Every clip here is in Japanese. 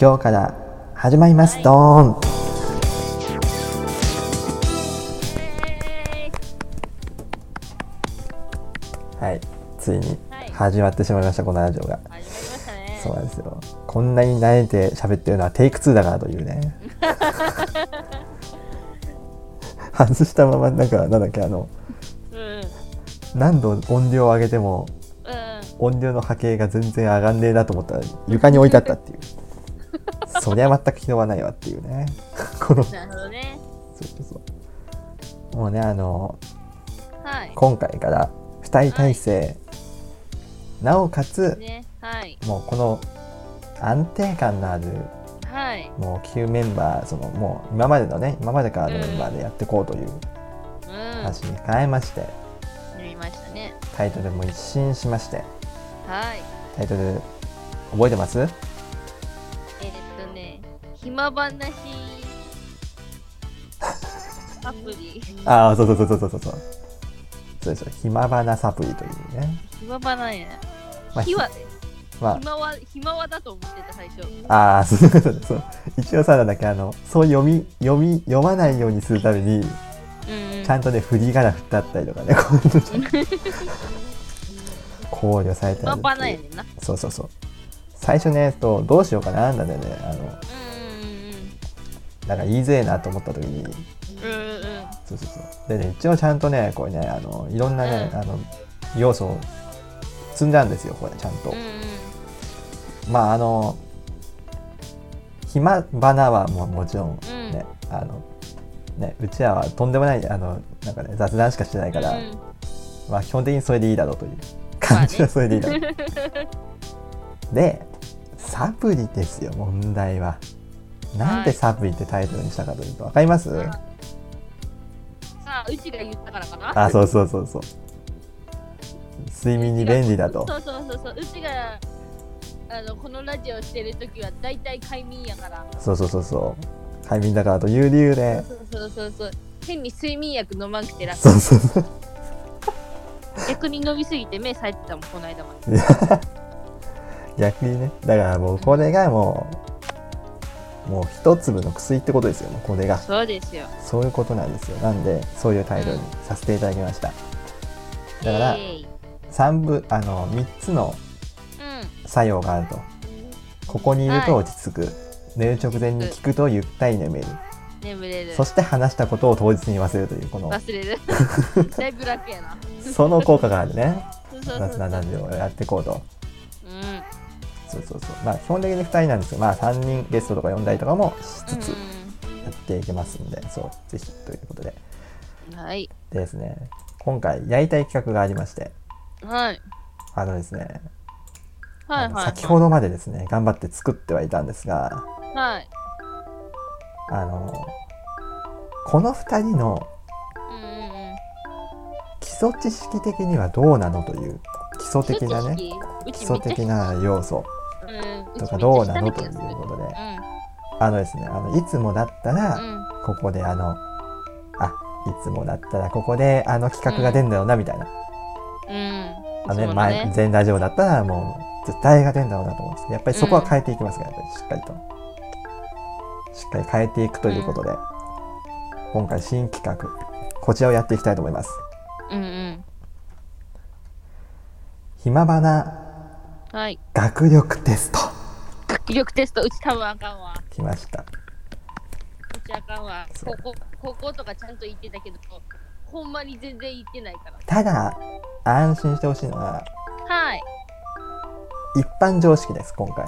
今日から始まります、ドーン。はい。ついにはい。始まってしまいましたこのラジオが。始まりましたね。そうなんですよ。こんなに慣れて喋ってるのはテイク2だからというね。外したままなんかなんだっけあのうん。うん。何度音量を上げても音量の波形が全然上がんねえなと思ったら床に置いてあったっていうそりゃ全く拾わないわっていうね このなるほどね。そうそうもうねあのはい。今回から2人体制、なおかつね。はい。もうこの安定感のあるはい。もう旧メンバーそのもう今までのね今までからのメンバーでやっていこうといううん。話に変えまして、やりましたね。タイトルも一新しましてはい。タイトル覚えてます？今話アプリ。ああ、そうそうそうそうそうそう。そうですよ。暇花サプリというね。暇花や。まあ、ひは、まあ、暇は、暇はだと思ってた最初。ああ、そうそうそう。一応さ、だけあの、そう読み、読み、読まないようにするために、うん、ちゃんとね、振り仮名振ってあったりとかね、考慮されたり。暇花や。そうそうそう。最初ね、とどうしようかななんだね、あの、うんなんか言いづれえなと思った時に。そうそうそう。でね、一応ちゃんとね、これね、あの、いろんなね、うんあの、要素を積んだんですよ、これ、ちゃんと。うんうん。まあ、あの、暇花はももちろんうんね、あのねうちらはとんでもないあのなんかね雑談しかしてないから、うんまあ基本的にそれでいいだろうという感じはそれでいいだろう、でサプリですよ問題はなんでサプリってタイトルにしたかというと分かります、さあ、うちが言ったからかな？あそうそうそうそう。睡眠に便利だと。そうそうそうそう。うちがあのこのラジオしてる時は大体快眠やから。そうそうそうそう。快眠だからという理由で。そうそうそうそう。変に睡眠薬飲まんくて楽。そうそうそう。逆に飲みすぎて目冴えてたもんこの間まで。逆にね。だからもうこれがもうもう一粒の薬ってことですよ。これが。そうですよ。そういうことなんですよ。なんでそういうタイトルにさせていただきました。だからえい3部あの3つのうん。作用があると。ここにいると落ち着く、寝る直前に聞くとゆったり眠れる、眠れる。そして話したことを当日に忘れるというこの。忘れる。その効果があるね。そうそうそう雑談ラジオをやっていこうと。うんそうそうそう。まあ基本的に2人なんですけどまあ3人ゲストとか呼んだりとかもしつつうやっていけますんで、そう。ぜひということで。んはい。でですね。今回やりたい企画がありまして。はい。あのですね、はいはい先ほどまでですね頑張って作ってはいたんですが。はい。あのこの2人のうんうんうん。基礎知識的にはどうなのという。基礎的なね。う基礎的な要素とかどうなのということで。あのですねあのいつもだったらうん。ここであのあいつもだったらここであの企画が出るんだろうなみたいな、あのね前前ラジオだったらもう絶対が出るんだろうなと思うんですけどやっぱりそこは変えていきますから、やっぱりしっかりとしっかり変えていくということで、今回新企画こちらをやっていきたいと思います。うんうん。暇花はい。学力テスト。威力テスト。うち多分あかんわ。来ました。うちあかんわ。そう。高校高校とかちゃんと言ってたけどほんまに全然言ってないから。ただ安心してほしいのははい。一般常識です今回。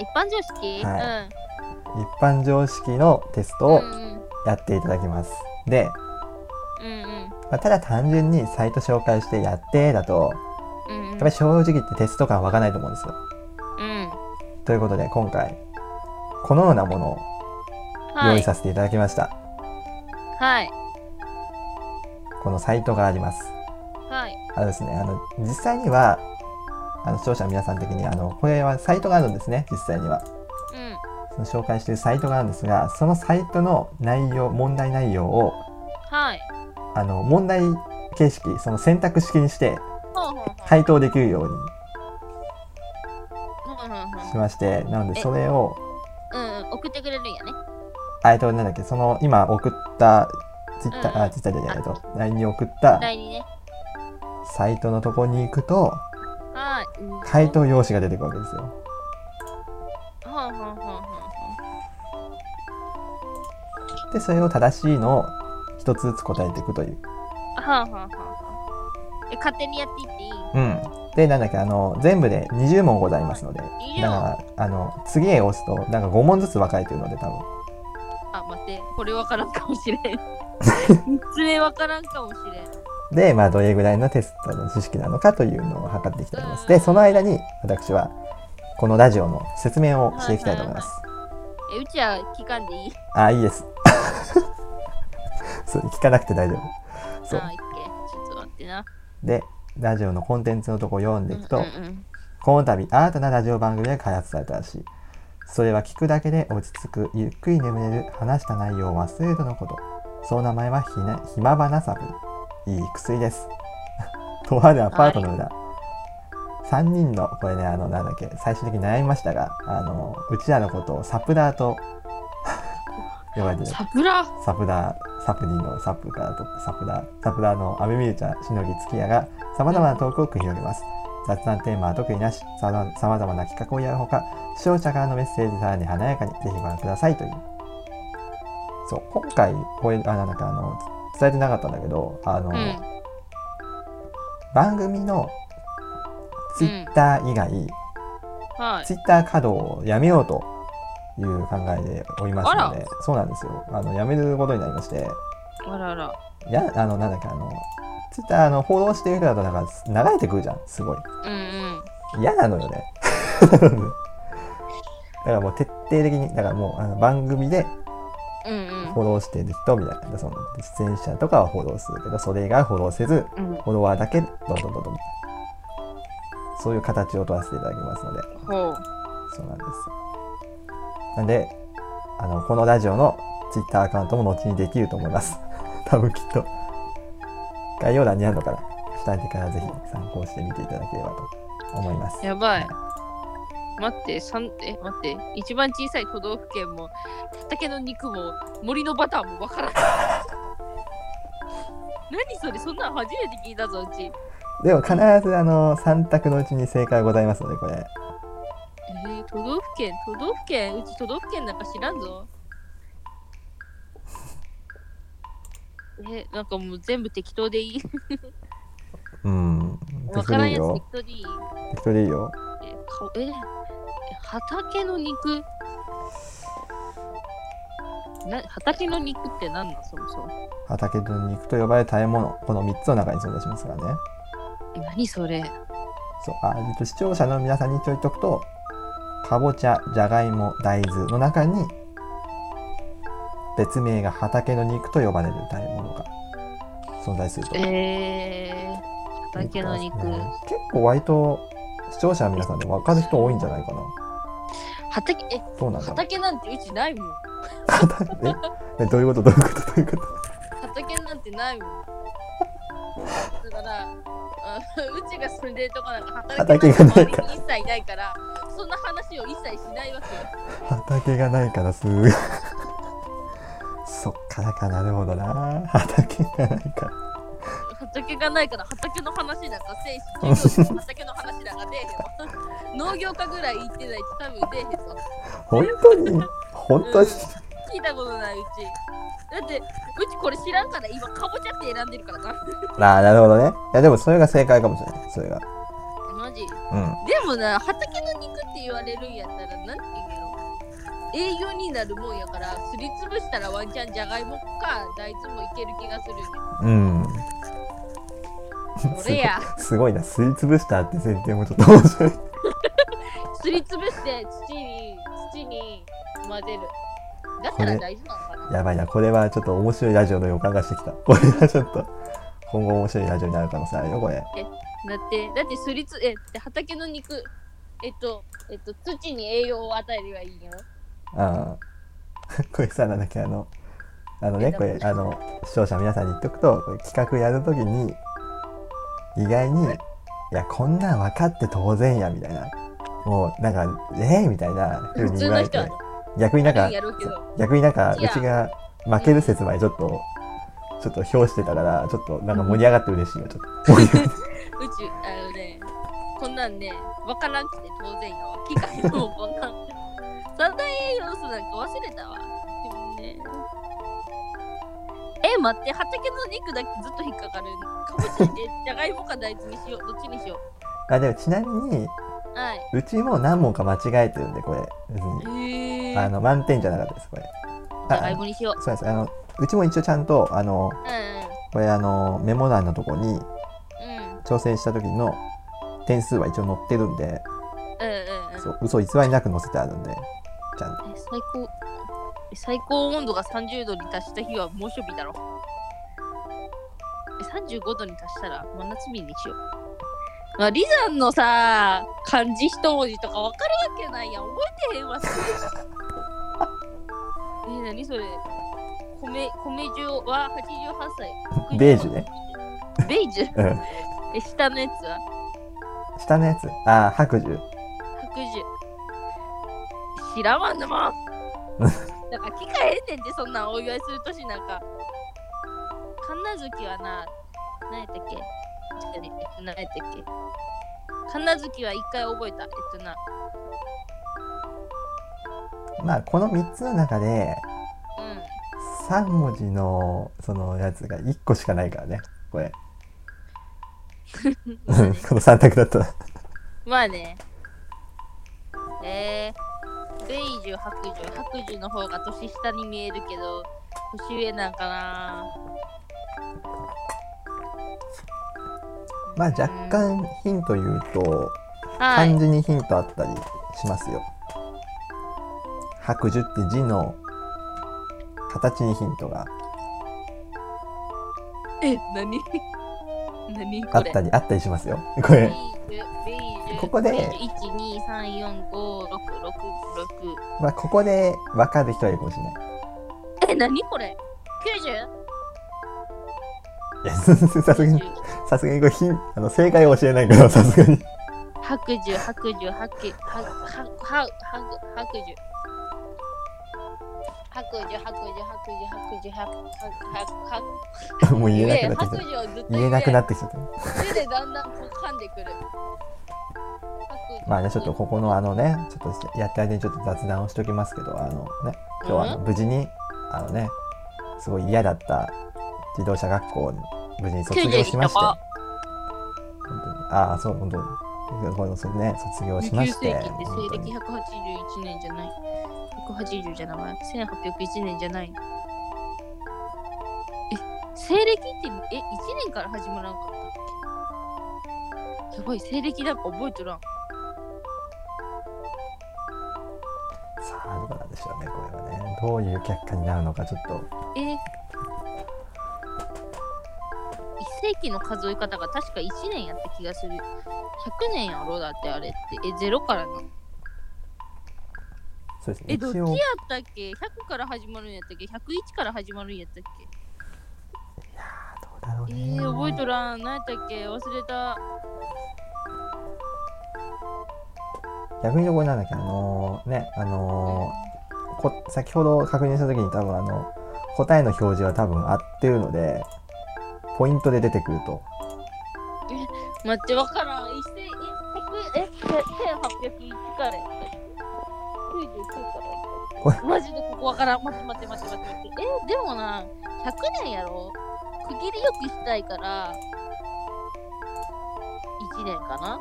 一般常識、は一般常識のテストをうんうん。やっていただきます。で、うんうん。まあただ単純にサイト紹介してやってだとうんうんやっぱり正直言ってテスト感湧かないと思うんですよ。うんということで今回このようなものをはい。用意させていただきました、はい。このサイトがあります。はい。あのですねあの実際にはあの視聴者の皆さん的にあのこれはサイトがあるんですね実際には。うん。その紹介しているサイトがあるんですがそのサイトの内容問題内容をはい。あの問題形式その選択式にして回答できるようにしましてなのでえそれをうん、送ってくれるんやね。あえっとなんだっけその今送ったツイッター、うんあツイッターじゃないと LINE に送った第2ね。サイトのとこに行くとはい。うん回答用紙が出てくるわけですよはんはんはでそれを正しいのを一つずつ答えていくというん。はんはんはんはん。え、勝手にやっていっていい？うんでなんだっけあの全部で20問ございますので。だからあの次へ押すとなんか5問ずつ分かれてるので多分あ、待って。これわからんかもしれん。3つ目わからんかもしれん。で、まあ、どれぐらいのテストの知識なのかというのを測っていきたいと思います。で、その間に私はこのラジオの説明をしていきたいと思います。え、うちは聞かんでいい？あ、いいです。そう、聞かなくて大丈夫。そうあ、。いっけ。ちょっと待ってな。で、ラジオのコンテンツのとこ読んでいくと、うんうんこの度、新たなラジオ番組が開発されたらしい。それは聞くだけで落ち着く、ゆっくり眠れる、話した内容を忘れるとのこと。その名前はひな、ひまばなサプリ。いい薬です。とあるアパートの裏。3人の、これね、あの、なんだっけ、最終的に悩みましたが、あの、うちらのことをサプラーと呼ばれてる。サプラサプラー、サプリのサプからとサプラー、サプラーの阿部美優ちゃん、しのぎつきやが様々なトークを繰り広げます。雑談テーマは特になし、さま様々な企画をやるほか、視聴者からのメッセージさらに華やかにぜひご覧くださいという。そう、今回、これ、あ、なんだかあの、伝えてなかったんだけど、あの、うん。番組のツイッター以外、はい。ツイッター稼働をやめようという考えでおりますのあで、そうなんですよ。あの、やめることになりまして、あらあら。いや、あの、なんだっけ、あの、ツイッター、あの、フォローしてる人だと、なんか、流れてくるじゃん、すごい。うんうん。嫌なのよね。だからもう徹底的に、だからもう、あの番組でうんフォローしてる人みたいな、その、出演者とかはフォローするけど、それ以外はフォローせず、うん。うん。フォロワーだけ、どんどんどんどん。そういう形を取らせていただきますので、ほう。そうなんです。なんで、あの、このラジオのツイッターアカウントも後にできると思います。多分きっと。概要欄にあるのから、下手からぜひ参考してみていただければと思います。やばい。待って、三え、待って、一番小さい都道府県も、畑の肉も、森のバターもわからない。何それ、そんなの初めて聞いたぞ、うち。でも必ずあの3択のうちに正解がございますので、これ。えー、都道府県、都道府県、うち都道府県なんか知らんぞ。え、なんかもう全部適当でいい？うん。わからんやつ適当でいいよ適。当でいい？よ。え、かえ、え畑の肉？な畑の肉って何なんそもそも。畑の肉と呼ばれる食べ物、この3つの中に存在しますからね。え何それ？そう、あ、えっと視聴者の皆さんに一応言っとくと、かぼちゃ、じゃがいも、大豆の中に、別名が畑の肉と呼ばれる食べ物が存在すると。えー、畑の肉。ね結構割と視聴者の皆さんで分かる人多いんじゃないかな。畑、え、どうなん。畑なんてうちないもん。えどういうこと？どういうこと？どういうこと？畑なんてないもん。だから、あうちが住んでるとこなんか畑畑がないから一切ないから、そんな話を一切しないわけよ。畑がないからすぐ。そっからかなるほどな。畑がないから。畑がないから畑の話なんかせいし、畑の話なんか出えへんわ。農業科ぐらい行ってないと多分出えへんわ。本当に？本当に？聞いたことないうち。だって、うちこれ知らんから今、かぼちゃって選んでるからな。ああ、なるほどね。いや、でもそれが正解かもしれない。それが。マジ？うん。でもな、畑の肉って言われるんやったら、なんて言う。栄養になるもんやから、すりつぶしたらワンチャンじゃがいもか大豆もいける気がする。うん。それや。すごいな。すりつぶしたって前提もちょっと面白い。すりつぶして土に、土に混ぜる。だったら大豆なのかな？やばいな。これはちょっと面白いラジオの予感がしてきた。これはちょっと、今後面白いラジオになる可能性あるよ、これ。だって、だってすりつ、え、で畑の肉、えっと、えっと、土に栄養を与えればいいよ。ああ。これさ、なんだっけ、あの、あのね、これ、あの、視聴者の皆さんに言っとくと、これ企画やるときに、意外に、いや、こんなん分かって当然や、みたいな。もう、なんか、えー、みたいな風普に言われて逆になんか。逆になんかうちが負ける説までちょっとちょっと表してたからちょっとなんか盛り上がって嬉しいよちょっとうち、あのね、こんなんね、わからんくて当然やわ。機械もこんなん。三大栄養素なんか忘れたわ。でもね。え、待って、畑の肉だけずっと引っかかる。かぼちゃ、え、じゃがいもか大豆にしよう。どっちにしよあでもちなみにう。はい。うちも何問か間違えてるんでこれ別にへえ。あの満点じゃなかったですこれじゃあもにしよそうですあのうちも一応ちゃんとあのう。うんこれあのメモ欄のとこにうん。うん。挑戦した時の点数は一応載ってるんでうんうんうん。そう嘘偽りなく載せてあるんでちゃんとえ最高え最高温度が30度に達した日は猛暑日だろえ35度に達したら真夏日にしようまあ、リザンのさ漢字一文字とかわかるわけないやん。覚えてへんわ。え何それ。米米中は88歳。ベージュねベージュうん。え下のやつは？下のやつ？あ白寿。白寿。知らんわ んなもんだから聞かへんねんってそんなんお祝いする年なんか。神奈月はな何やったっけ？ちょっとねえっと何やったっけ？神奈月は一回覚えたえっとな。まあこの3つの中でうん3文字のそのやつが1個しかないからねこれ。この3択だったらまあね。えー、ベイジュ白寿白寿の方が年下に見えるけど年上なんかなまあ若干ヒント言うとはい。漢字にヒントあったりしますよ。白寿って字の形にヒントがえ何？何あこれ？ったりあったりしますよ。これ。ここで。ベイジュ1、2、3、4、5、6、6、6。まあここで分かる人はいるかもしれないえ、何これ ?90? いやさすがにさすがにこれヒンあの正解は教えないけどさすがに白寿、白寿、白寿、は、は、は、は、白寿。白寿、白寿、白寿、白寿、白寿、白もう言え。なくなってきた白寿をずっと言えなくなってきちゃった手でだんだんこう噛んでくる。まあねちょっとここのあのねちょっとやってる間にちょっと雑談をしておきますけどあのね今日はあの無事にあのねすごい嫌だった自動車学校に無事に卒業しましてああそう本当にこのそれね卒業しま19して世紀って西暦181年じゃない。180じゃない。1801年じゃない。え、西暦ってえ、1年から始まらんかったっけ？やばい、西暦なんか覚えとらん。さあどうなんでしょうねこれはねどういう結果になるのかちょっとえ1世紀の数え方が確か1年やった気がする。100年やろ？だってあれって。え、0からの？そうですねえ、どっちやったっけ ?100 から始まるんやったっけ ?101 から始まるんやったっけ？どうだろうえねー、覚えとらん。何やったっけ？忘れた。逆にこれなんだっけあのーねあのーこ先ほど確認した時に多分あの答えの表示は多分合ってるのでポイントで出てくると待って、わからん。一世、え、100え、1801からやったっけ ?99 からこやったっけマジでここわからん。待って待って待って待って。え、でもな、100年やろ区切りよくしたいから、1年かな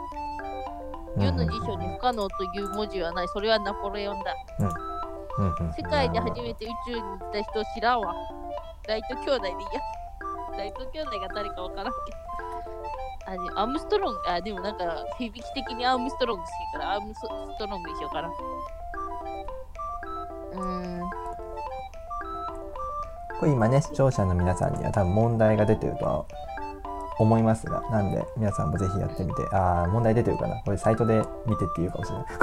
世の辞書に不可能という文字はない。それはナポレオンだ。うんうん世界で初めて宇宙に行った人知らんわ。ライト兄弟でいいや。ライト兄弟が誰かわからんけど。あ、でもアームストロング、あ、でもなんか響き的にアームストロング好きからアームストロングにしようかな。うーん。これ今ね視聴者の皆さんには多分問題が出てるとは思いますがなんで皆さんもぜひやってみてああ問題出てるかなこれサイトで見てっていうかもしれない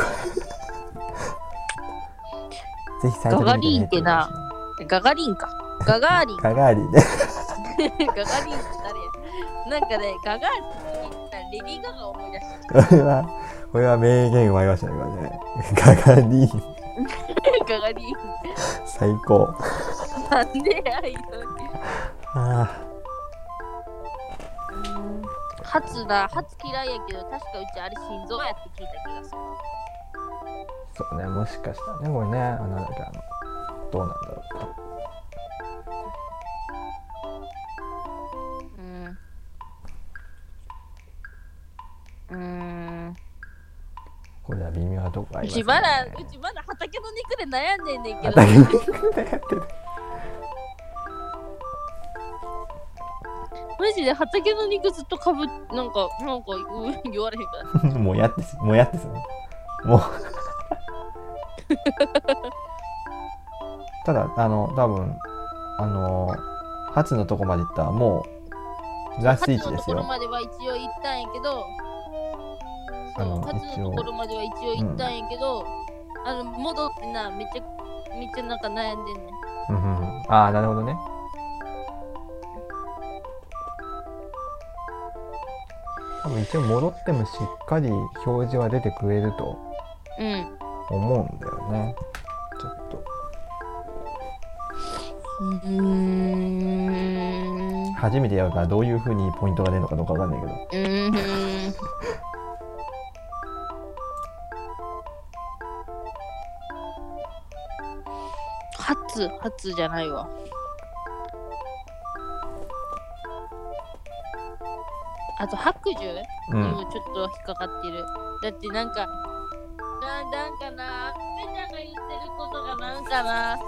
ぜひサイトで見てねっていうかもしれないガガリンか。ガガーリン。ガガーリンね ガガリンって誰や？なんかね、ガガーリンレディー・ガガを思い出した。これはこれは名言生まれましたねこれね。ガガリン。かがり最高。なんでやいのあ初だ。初嫌いやけど確かうちあれ心臓やって聞いた気がする。ーそうねもしかしたらねこれねあなんだっけあのどうなんだろううーん。これは微妙なとこあうりますね。ちまだうちまだ畑の肉で悩んでんねんけど。畑の肉でやってるマジで畑の肉ずっとかぶなんかなんかうん言われへんから。もうやってすもうやってす。ねもう。ただあの多分あの初のとこまで行ったらもうラス初のとイチですよ。ころまでは一応行ったんやけど。あのそう初一応。のところまでは一応行ったんやけど、あの戻ってなめっちゃめっちゃなんか悩んでんねん。うんうん。うんああなるほどね。多分一応戻ってもしっかり表示は出てくれるとうん。思うんだよね。ちょっと。うーん。初めてやるからどういう風にポイントが出るのかどうかわかんないけど。うーん初初じゃないわ。あと白寿うん。にもちょっと引っかかってる、だってなんかななんかな？めちゃんが言ってることがなんかな？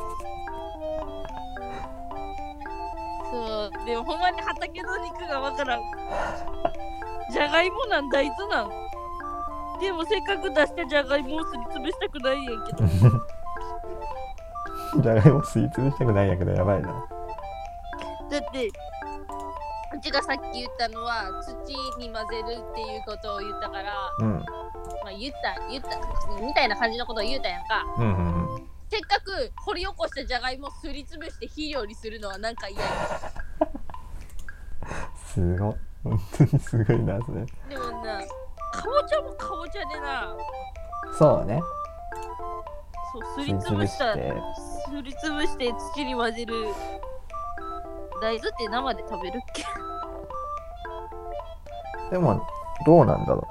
そう。でもほんまに畑の肉がわからん。じゃがいもなん？大豆なん？でもせっかく出したじゃがいもをすりつぶしたくないんやけど じゃがいも吸い潰したくないんやけどやばいな。だってうちがさっき言ったのは土に混ぜるっていうことを言ったからうん。まあ言った言ったみたいな感じのことを言うたやんか。うんうんうん。せっかく掘り起こしたじゃがいもをすりつぶして肥料にするのはなんか嫌や。すごい本当にすごいなそれ。でもなかぼちゃもかぼちゃでな。そうね。そうすりつぶししたてすりつぶして土に混ぜる。大豆って生で食べるっけ？でもどうなんだろ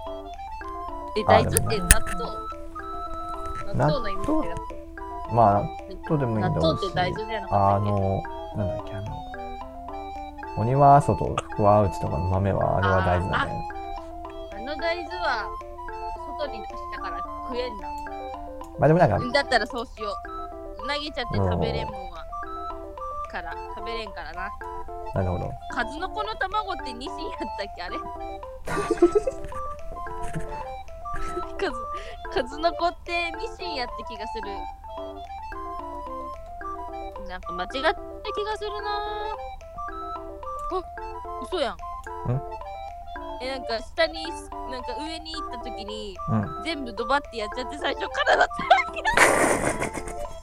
えあ大豆って納豆。納豆の意味納豆ってうまあ納豆でもいいんだろうし。納豆って大豆じゃな。かったっけあのなんだっけあの鬼は外と福は内とかの豆はあれは大豆なんだよね。あの大豆は外に出したから食えんな。まあでもなんかだったらそうしよう。投げちゃって食べれんもんは。から、食べれんからな。なるほど数の子の卵ってニシンやったっけ？あれ？数数の子ってニシンやった気がする。なんか間違った気がするなあ、嘘やん。え、なんか下に、なんか上に行った時にうん全部ドバってやっちゃって最初からだった。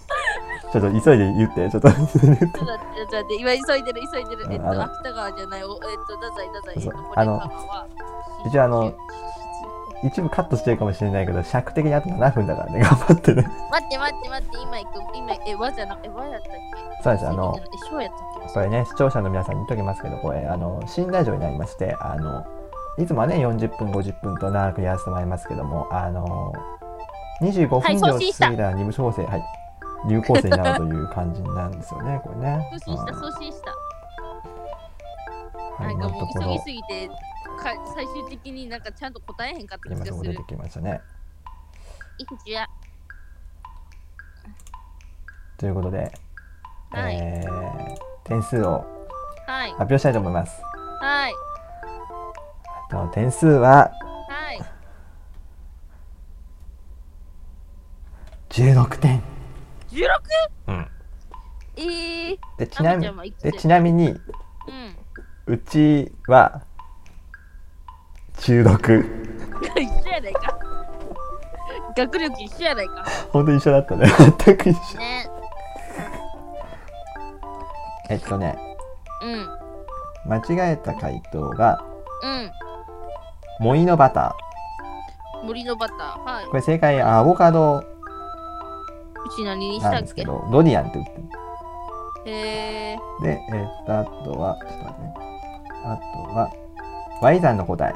ちょっと急いで言ってちょっと。ちょっと待って、ちょっと待って、今急いでる、急いでる。えっと、芥川じゃない、おえっと、太宰、太宰、あの一応あの一部カットしてるかもしれないけど尺的にあと7分だからね頑張ってね。待って待って待って、今行く、今、え、和じゃなく、え、和やったっけ？そうですあのこれね視聴者の皆さんに言っときますけどこれあの新ラジオになりましてあのいつもはね40分50分と長くやらせてもらいますけどもあの25分以上過ぎたら二部構成はい有効性になるという感じなんですよね これね送信した、うん送信した。はないんかもう急ぎすぎて、か最終的になんかちゃんと答えへんかった気がする今出て。きましたねいくちや。ということで、はいえー点数をはい。発表したいと思いますはい。と点数ははい。16点 16? うんえー、でちなみ赤ちゃんはいくつでちなみにうん。うちは中毒一緒やないか。学力一緒やないか。本当に一緒だったね 全く一緒ね。えっとねうん。間違えた回答がうん。モイのバタ森のバター。はいー。これ正解アボカドうち何にしなんですたっけ？けどドリアンって売ってる。へえで、えーっとあとはちょっと待ってねあとはワイザンの答え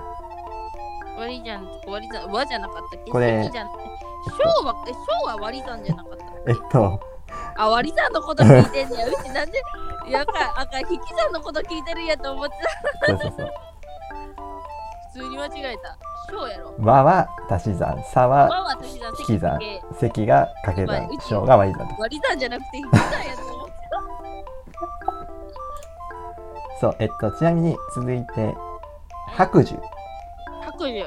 割りじゃん割り算和じゃなかったっけこれ席じゃん小はえ小は割り算じゃなかったえっとあ割り算のこと聞いてんねやうちなんでいやかあか引き算のこと聞いてるんやと思ってたそうそうそう普通に間違えた。小やろ。和は足し算。さ和はは足し算。引き算。席積が掛け算。小が割り算。割り算じゃなくて引き算やと思って そうえっとちなみに続いて白寿。た白寿。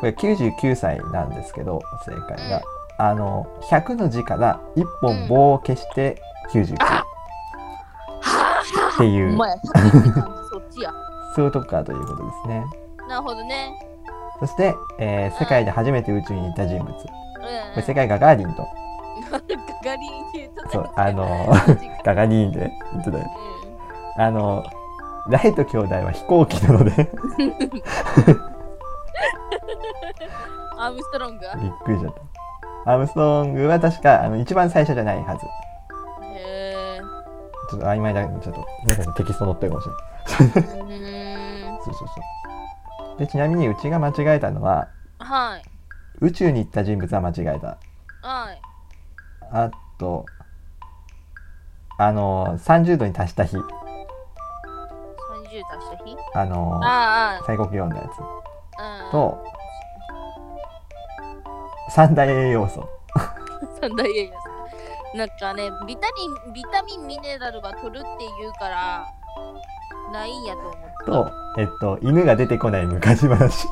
これ99歳なんですけど正解が、あの100の字から1本棒を消して99、あっ。ていう、お前100って感じそっちや。そういうとこからということですねなるほどね。そして、えー世界で初めて宇宙に行った人物。こうん。れ世界ガガーリンと。ガガリンって言うとそうあの ガガリンで言ってたよ。あのライト兄弟は飛行機なので。アームストロングびっくりしちゃった。アームストロングは確かあの一番最初じゃないはず。へえちょっと曖昧だけどちょっとテキスト載ってるかもしれない。うん。そうそうそうでちなみにうちが間違えたのははい。宇宙に行った人物は間違えた。はい。あとあの30度に達した日。30足した日？あのああ最高気温のやつ。うん。と三大栄養素。三大栄養素。なんかねビタミンビタミンミネラルが取るって言うからないんやと思うとえっと犬が出てこない昔話。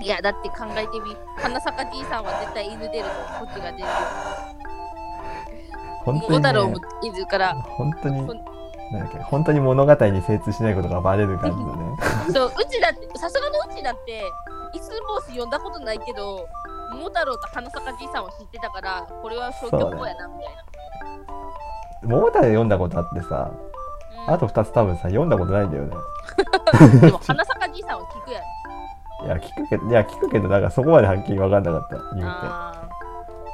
いやだって考えてみ花坂じいさんは絶対犬出るぞ。こっちが出る本当に、ね小太郎も、いるから。本当になんだっけ本当に物語に精通しないことがバレる感じだね。そううちだってさすがのうちだってイスボース読んだことないけど桃太郎と花坂じいさんは知ってたからこれは消去法やなみたいな、桃太郎読んだことあってさうんあと2つ多分さ読んだことないんだよね。でも花坂じいさんは聞くやろ。いや聞くけどいや聞くけどなんかそこまではっきり分かんなかった言うて。あ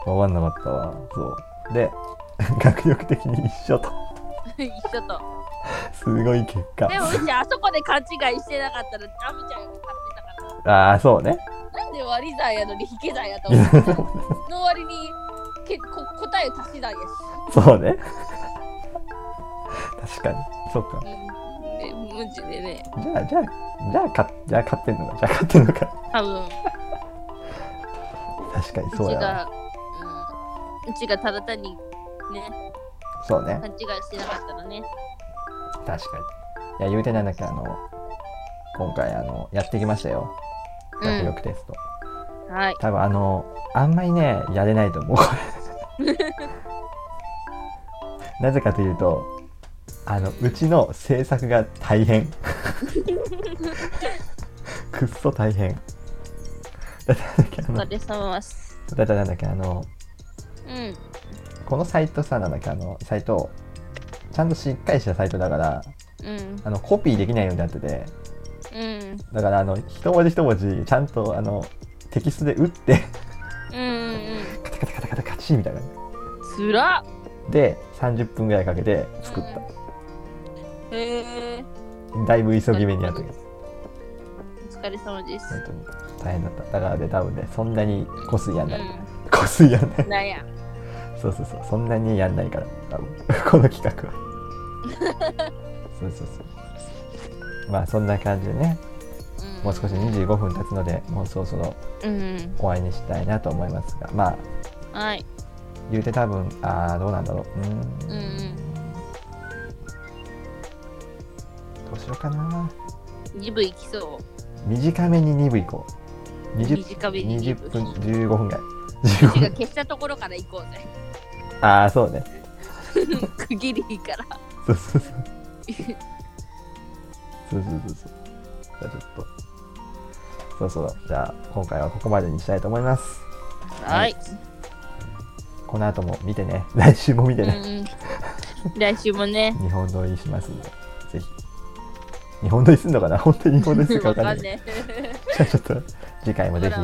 分かんなかったわ。そう。で 学力的に一緒と。ー一緒と。すごい結果。でもうちあそこで勘違いしてなかったらアムちゃんが買ってたから。ああそうね。なんで割り算やのに引き算やと思 うの割にけこ答え足し算やし、そうね確かに。そっか。うん、で無知でね。じゃあじゃあじゃあかじゃあ勝ってんのか。じゃあ勝ってんのか。多分。確かにうそうやわ。ちが、うん、うちがただ単にね。そうね。勘違いしてなかったらね。確かに。いや言うてなんだっけあの今回あのやってきましたよ。学力テスト、はい。多分あのあんまりねやれないと思う。こ れなぜかというとあのうちの制作が大変。くっそ大変。だってなんだっけあのお疲れ様です。だってなんだっけあのうん。このサイトさなんだっけあのサイトちゃんとしっかりしたサイトだからうん。あのコピーできないようになってて。うんだからあの一文字一文字ちゃんとあのテキストで打ってうんうんカタカタカタカタカチみたいなつらっで30分ぐらいかけて作った、へえだいぶ急ぎ目にやったけどお疲れ様です。本当に大変だった。だからね多分ね。そんなに個数やんない、う個数やんない。んなんや。そうそうそう。そんなにやんないから。多分この企画は。そうそうそう。まあそんな感じでね。もう少し25分経つのでもうそろそろうん。お会いにしたいなと思いますが。まあはい。言うて多分ああどうなんだろう。うーんうんうんどうしようかな。2部行きそう。短めに2部行こう。20短めに2 20部分15分ぐらい。15うちが分消したところから行こうぜ。ああそうね。区切りいいから。そうそうそう。そうそうそう。そうじゃあちょっと。そうそう。じゃあ今回はここまでにしたいと思います。はい。この後も見てね。来週も見てうんね、うん。来週もね。日本撮りしますんで。ぜひ日本撮りすんのかな？本当に日本撮りするか分かんない。じゃあちょっと次回もぜひ。